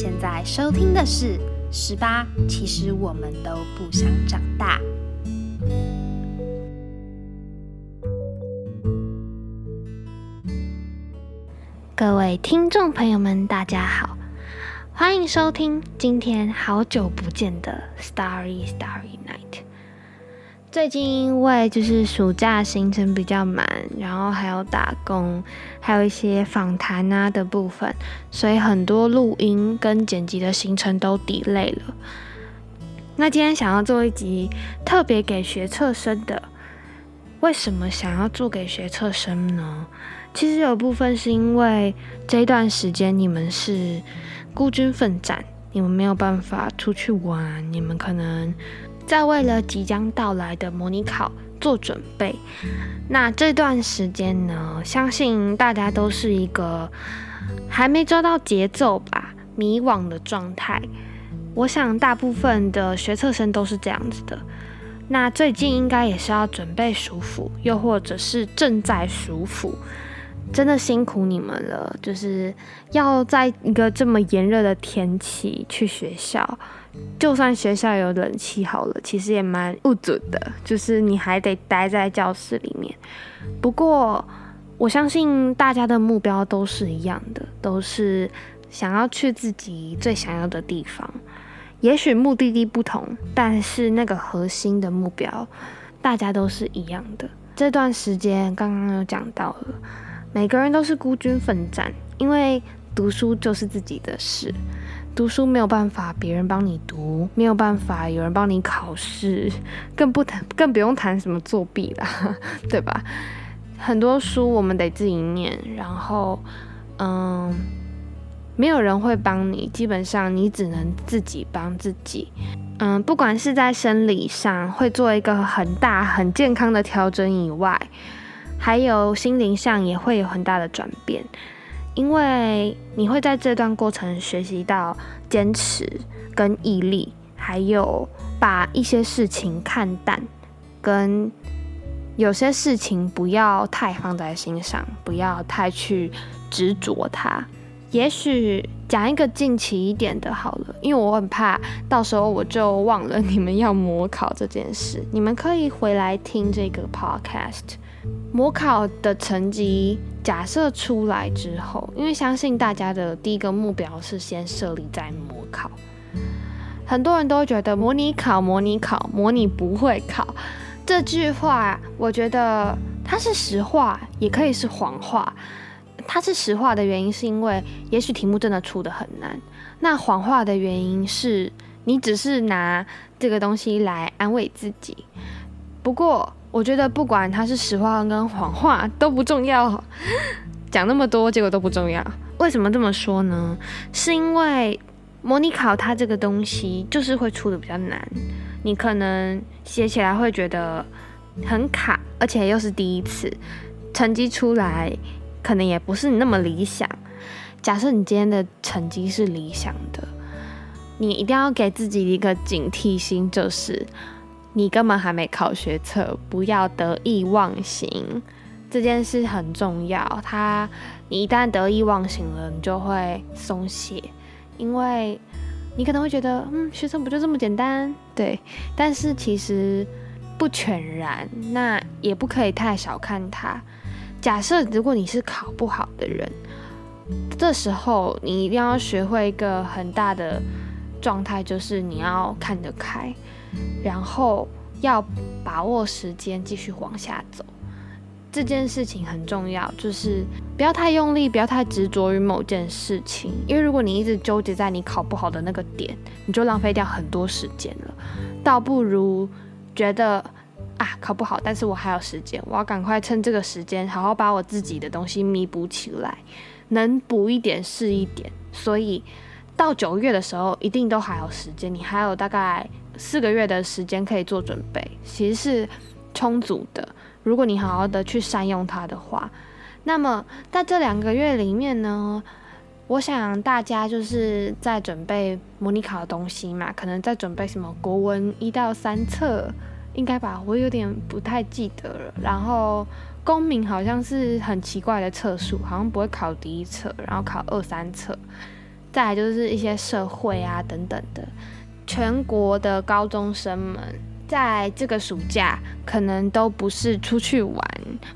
现在收听的是《十八》，其实我们都不想长大。各位听众朋友们，大家好，欢迎收听今天好久不见的《Starry Starry Night》。最近因为就是暑假行程比较满，然后还有打工，还有一些访谈啊的部分，所以很多录音跟剪辑的行程都 delay 了。那今天想要做一集特别给学测生的，为什么想要做给学测生呢？其实有部分是因为这段时间你们是孤军奋战，你们没有办法出去玩，你们可能。在为了即将到来的模拟考做准备，那这段时间呢，相信大家都是一个还没抓到节奏吧，迷惘的状态。我想大部分的学测生都是这样子的。那最近应该也是要准备暑辅，又或者是正在暑辅，真的辛苦你们了，就是要在一个这么炎热的天气去学校。就算学校有冷气好了，其实也蛮不准的，就是你还得待在教室里面。不过我相信大家的目标都是一样的，都是想要去自己最想要的地方。也许目的地不同，但是那个核心的目标大家都是一样的。这段时间刚刚有讲到了，每个人都是孤军奋战，因为读书就是自己的事。读书没有办法别人帮你读，没有办法有人帮你考试，更不谈更不用谈什么作弊啦，对吧？很多书我们得自己念，然后嗯，没有人会帮你，基本上你只能自己帮自己。嗯，不管是在生理上会做一个很大很健康的调整以外，还有心灵上也会有很大的转变。因为你会在这段过程学习到坚持跟毅力，还有把一些事情看淡，跟有些事情不要太放在心上，不要太去执着它。也许讲一个近期一点的好了，因为我很怕到时候我就忘了你们要模考这件事。你们可以回来听这个 podcast。模考的成绩假设出来之后，因为相信大家的第一个目标是先设立在模考，很多人都觉得模拟考、模拟考、模拟不会考这句话，我觉得它是实话，也可以是谎话。它是实话的原因是因为，也许题目真的出的很难。那谎话的原因是你只是拿这个东西来安慰自己。不过。我觉得不管它是实话跟谎话都不重要，讲那么多结果都不重要。为什么这么说呢？是因为模拟考它这个东西就是会出的比较难，你可能写起来会觉得很卡，而且又是第一次，成绩出来可能也不是那么理想。假设你今天的成绩是理想的，你一定要给自己一个警惕心，就是。你根本还没考学测，不要得意忘形，这件事很重要。他，你一旦得意忘形了，你就会松懈，因为你可能会觉得，嗯，学测不就这么简单？对，但是其实不全然，那也不可以太小看它。假设如果你是考不好的人，这时候你一定要学会一个很大的状态，就是你要看得开。然后要把握时间，继续往下走，这件事情很重要。就是不要太用力，不要太执着于某件事情，因为如果你一直纠结在你考不好的那个点，你就浪费掉很多时间了。倒不如觉得啊，考不好，但是我还有时间，我要赶快趁这个时间，好好把我自己的东西弥补起来，能补一点是一点。所以到九月的时候，一定都还有时间，你还有大概。四个月的时间可以做准备，其实是充足的。如果你好好的去善用它的话，那么在这两个月里面呢，我想大家就是在准备模拟考的东西嘛，可能在准备什么国文一到三册，应该吧？我有点不太记得了。然后公民好像是很奇怪的册数，好像不会考第一册，然后考二三册。再来就是一些社会啊等等的。全国的高中生们在这个暑假可能都不是出去玩，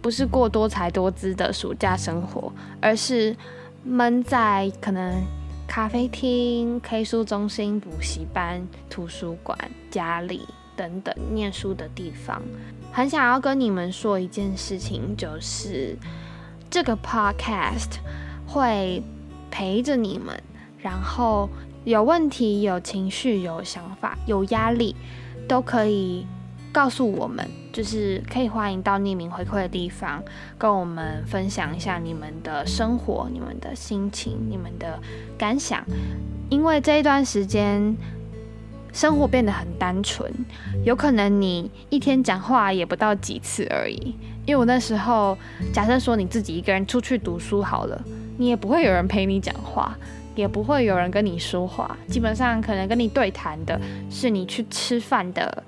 不是过多才多姿的暑假生活，而是闷在可能咖啡厅、K 书中心、补习班、图书馆、家里等等念书的地方。很想要跟你们说一件事情，就是这个 Podcast 会陪着你们，然后。有问题、有情绪、有想法、有压力，都可以告诉我们，就是可以欢迎到匿名回馈的地方，跟我们分享一下你们的生活、你们的心情、你们的感想。因为这一段时间生活变得很单纯，有可能你一天讲话也不到几次而已。因为我那时候假设说你自己一个人出去读书好了，你也不会有人陪你讲话。也不会有人跟你说话，基本上可能跟你对谈的是你去吃饭的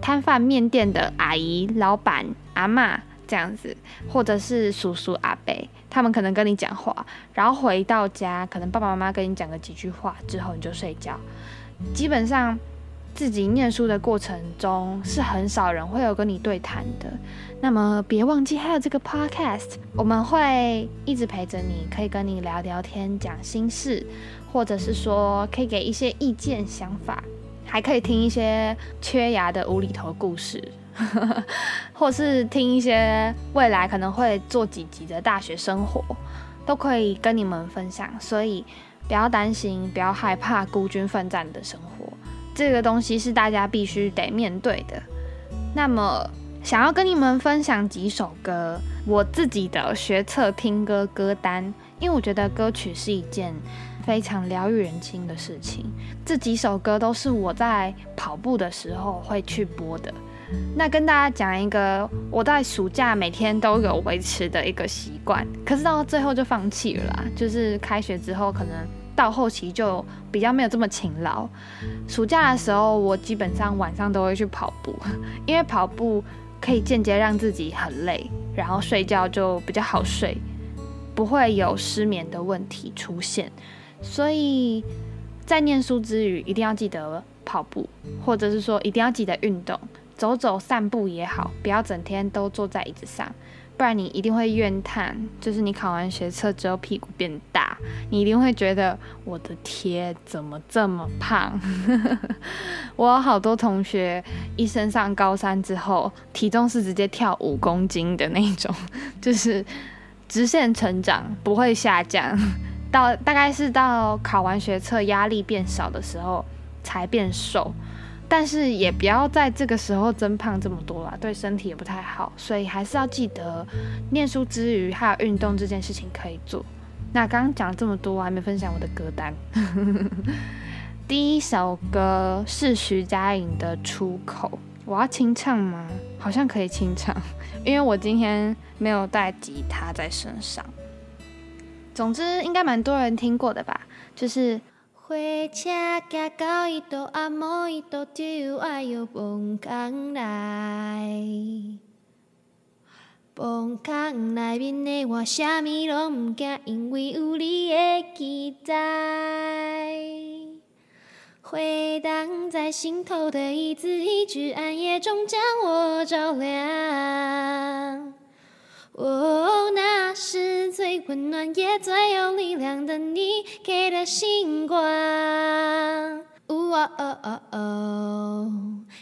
摊贩面店的阿姨、老板、阿妈这样子，或者是叔叔、阿伯，他们可能跟你讲话，然后回到家，可能爸爸妈妈跟你讲个几句话之后你就睡觉，基本上。自己念书的过程中，是很少人会有跟你对谈的。那么别忘记还有这个 podcast，我们会一直陪着你，可以跟你聊聊天、讲心事，或者是说可以给一些意见、想法，还可以听一些缺牙的无厘头故事，或是听一些未来可能会做几集的大学生活，都可以跟你们分享。所以不要担心，不要害怕孤军奋战的生活。这个东西是大家必须得面对的。那么，想要跟你们分享几首歌，我自己的学测听歌歌单，因为我觉得歌曲是一件非常疗愈人心的事情。这几首歌都是我在跑步的时候会去播的。那跟大家讲一个我在暑假每天都有维持的一个习惯，可是到最后就放弃了啦。就是开学之后可能。到后期就比较没有这么勤劳。暑假的时候，我基本上晚上都会去跑步，因为跑步可以间接让自己很累，然后睡觉就比较好睡，不会有失眠的问题出现。所以在念书之余，一定要记得跑步，或者是说一定要记得运动，走走散步也好，不要整天都坐在椅子上。不然你一定会怨叹，就是你考完学测之后屁股变大，你一定会觉得我的天怎么这么胖？我有好多同学一升上高三之后，体重是直接跳五公斤的那种，就是直线成长不会下降，到大概是到考完学测压力变少的时候才变瘦。但是也不要在这个时候增胖这么多啦，对身体也不太好。所以还是要记得，念书之余还有运动这件事情可以做。那刚刚讲这么多，我还没分享我的歌单。第一首歌是徐佳莹的《出口》，我要清唱吗？好像可以清唱，因为我今天没有带吉他在身上。总之，应该蛮多人听过的吧，就是。火车行到一度，阿某一度就爱摇蹦空来。蹦空内面的我，啥物拢毋惊，因为有你的期待。回荡在心头的一字一句，暗夜中将我照亮。哦，那是最温暖也最有力量的你给的星光。哦哦哦哦，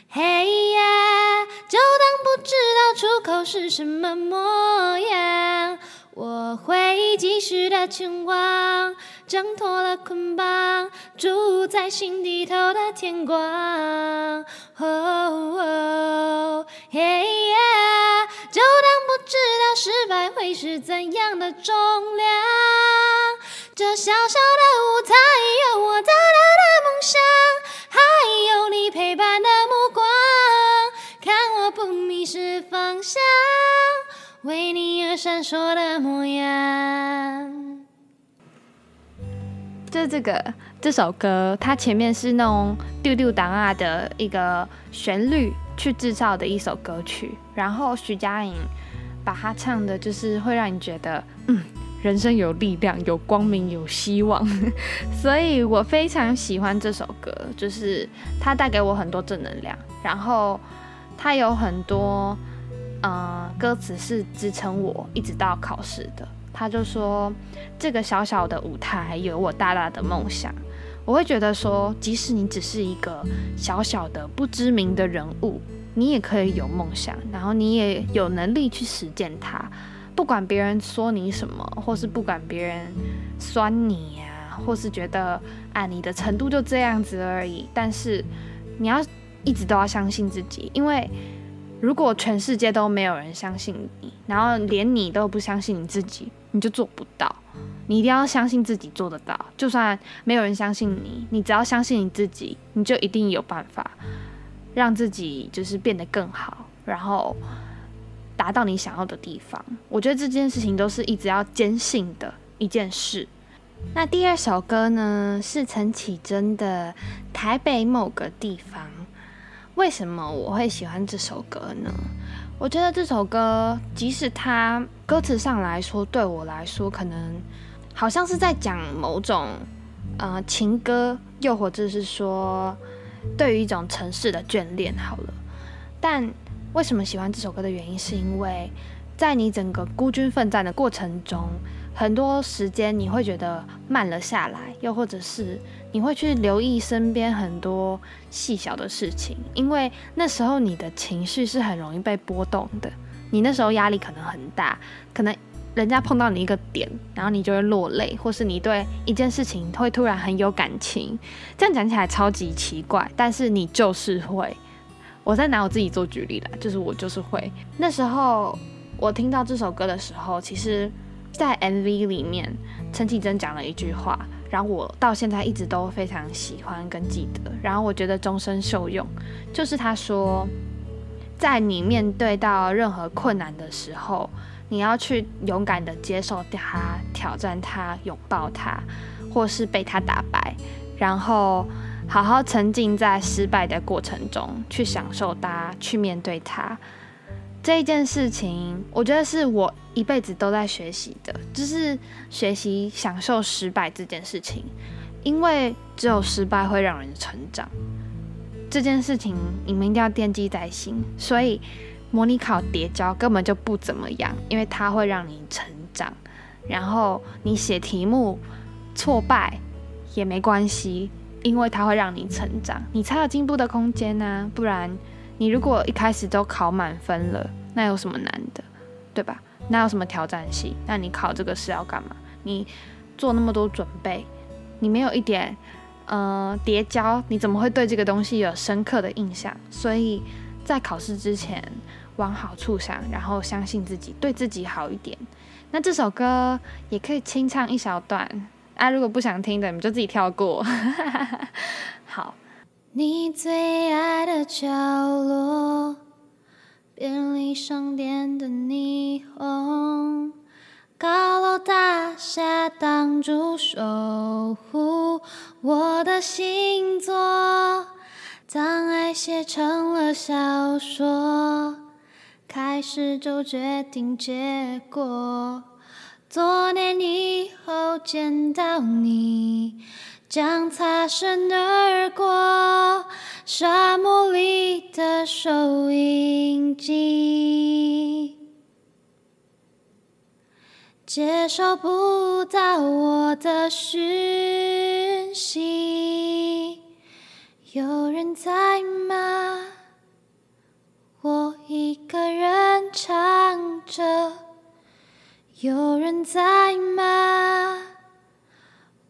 嘿呀，就当不知道出口是什么模样。我会继续的前往，挣脱了捆绑，住在心底头的天光。哦哦，嘿呀，就当不知道失败会是怎样的重量。这小小的舞台有我大大的梦想，还有你陪伴的目光，看我不迷失方向。为你而闪烁的模样，就这个这首歌，它前面是那种丢丢档啊的一个旋律去制造的一首歌曲，然后徐佳莹把它唱的，就是会让你觉得，嗯，人生有力量、有光明、有希望，所以我非常喜欢这首歌，就是它带给我很多正能量。然后它有很多，呃，歌词是支撑我一直到考试的。他就说：“这个小小的舞台有我大大的梦想。”我会觉得说，即使你只是一个小小的不知名的人物，你也可以有梦想，然后你也有能力去实践它。不管别人说你什么，或是不管别人酸你呀，或是觉得啊你的程度就这样子而已，但是你要一直都要相信自己，因为如果全世界都没有人相信你，然后连你都不相信你自己，你就做不到。你一定要相信自己做得到，就算没有人相信你，你只要相信你自己，你就一定有办法让自己就是变得更好，然后。达到你想要的地方，我觉得这件事情都是一直要坚信的一件事。那第二首歌呢，是陈绮贞的《台北某个地方》。为什么我会喜欢这首歌呢？我觉得这首歌，即使它歌词上来说，对我来说，可能好像是在讲某种呃情歌，又或者是说对于一种城市的眷恋。好了，但。为什么喜欢这首歌的原因，是因为在你整个孤军奋战的过程中，很多时间你会觉得慢了下来，又或者是你会去留意身边很多细小的事情，因为那时候你的情绪是很容易被波动的，你那时候压力可能很大，可能人家碰到你一个点，然后你就会落泪，或是你对一件事情会突然很有感情，这样讲起来超级奇怪，但是你就是会。我在拿我自己做举例啦，就是我就是会那时候我听到这首歌的时候，其实，在 MV 里面陈绮贞讲了一句话，然后我到现在一直都非常喜欢跟记得，然后我觉得终身受用，就是他说，在你面对到任何困难的时候，你要去勇敢的接受它、挑战它、拥抱它，或是被它打败，然后。好好沉浸在失败的过程中，去享受它，去面对它。这一件事情，我觉得是我一辈子都在学习的，就是学习享受失败这件事情。因为只有失败会让人成长，这件事情你们一定要惦记在心。所以模拟考叠交根本就不怎么样，因为它会让你成长。然后你写题目挫败也没关系。因为它会让你成长，你才有进步的空间呢。不然，你如果一开始都考满分了，那有什么难的，对吧？那有什么挑战性？那你考这个是要干嘛？你做那么多准备，你没有一点呃叠交，你怎么会对这个东西有深刻的印象？所以在考试之前往好处想，然后相信自己，对自己好一点。那这首歌也可以清唱一小段。啊，如果不想听的，你们就自己跳过。好。你最爱的角落，便利商店的霓虹，高楼大厦挡住守护我的星座。当爱写成了小说，开始就决定结果。多年以后见到你，将擦身而过，沙漠里的收音机，接收不到我的讯息，有人在吗？我一个人唱着。有人在吗？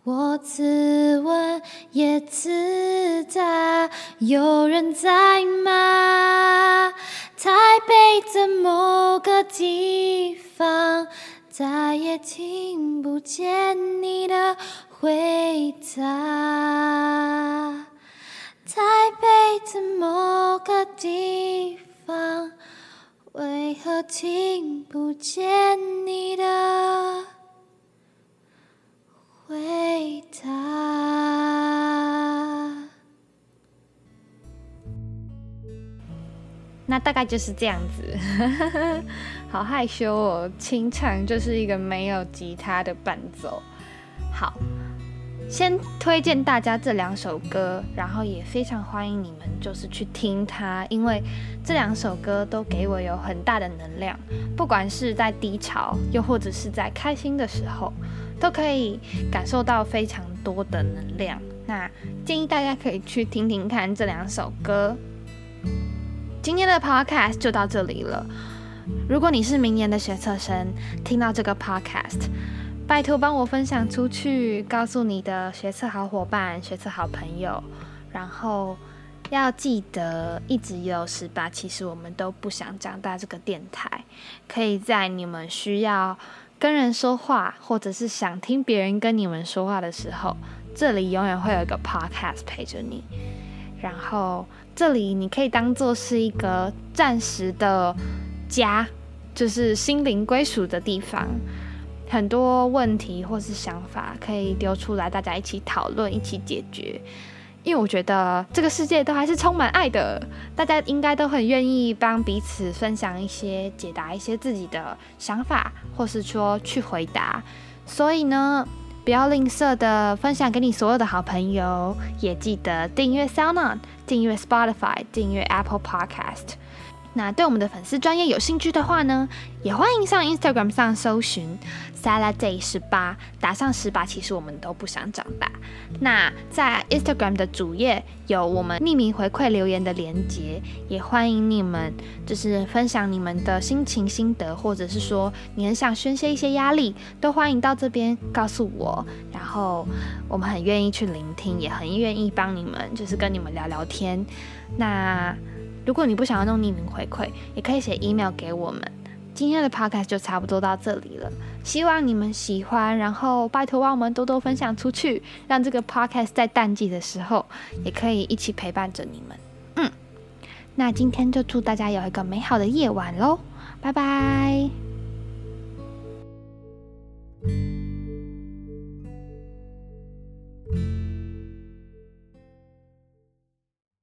我自问也自答。有人在吗？台北的某个地方，再也听不见你的回答。台北的某个地方。为何听不见你的回答？那大概就是这样子，好害羞哦。清唱就是一个没有吉他的伴奏。好，先推荐大家这两首歌，然后也非常欢迎你们就是去听它，因为这两首歌都给我有很大的能量，不管是在低潮，又或者是在开心的时候，都可以感受到非常多的能量。那建议大家可以去听听看这两首歌。今天的 podcast 就到这里了。如果你是明年的学测生，听到这个 podcast，拜托帮我分享出去，告诉你的学测好伙伴、学测好朋友。然后要记得一直有十八，其实我们都不想长大。这个电台可以在你们需要跟人说话，或者是想听别人跟你们说话的时候，这里永远会有一个 podcast 陪着你。然后。这里你可以当做是一个暂时的家，就是心灵归属的地方。很多问题或是想法可以丢出来，大家一起讨论，一起解决。因为我觉得这个世界都还是充满爱的，大家应该都很愿意帮彼此分享一些、解答一些自己的想法，或是说去回答。所以呢。不要吝啬的分享给你所有的好朋友，也记得订阅 SoundOn，订阅 Spotify，订阅 Apple Podcast。那对我们的粉丝专业有兴趣的话呢，也欢迎上 Instagram 上搜寻 Saladay 十八，打上十八，其实我们都不想长大。那在 Instagram 的主页有我们匿名回馈留言的连接，也欢迎你们就是分享你们的心情心得，或者是说你很想宣泄一些压力，都欢迎到这边告诉我，然后我们很愿意去聆听，也很愿意帮你们，就是跟你们聊聊天。那如果你不想要弄匿名回馈也可以写 email 给我们。今天的 podcast 就差不多到这里了。希望你们喜欢然后拜托帮我们多多分享出去让这个 podcast 在淡季的时候也可以一起陪伴着你们。嗯那今天就祝大家有一个美好的夜晚喽拜拜。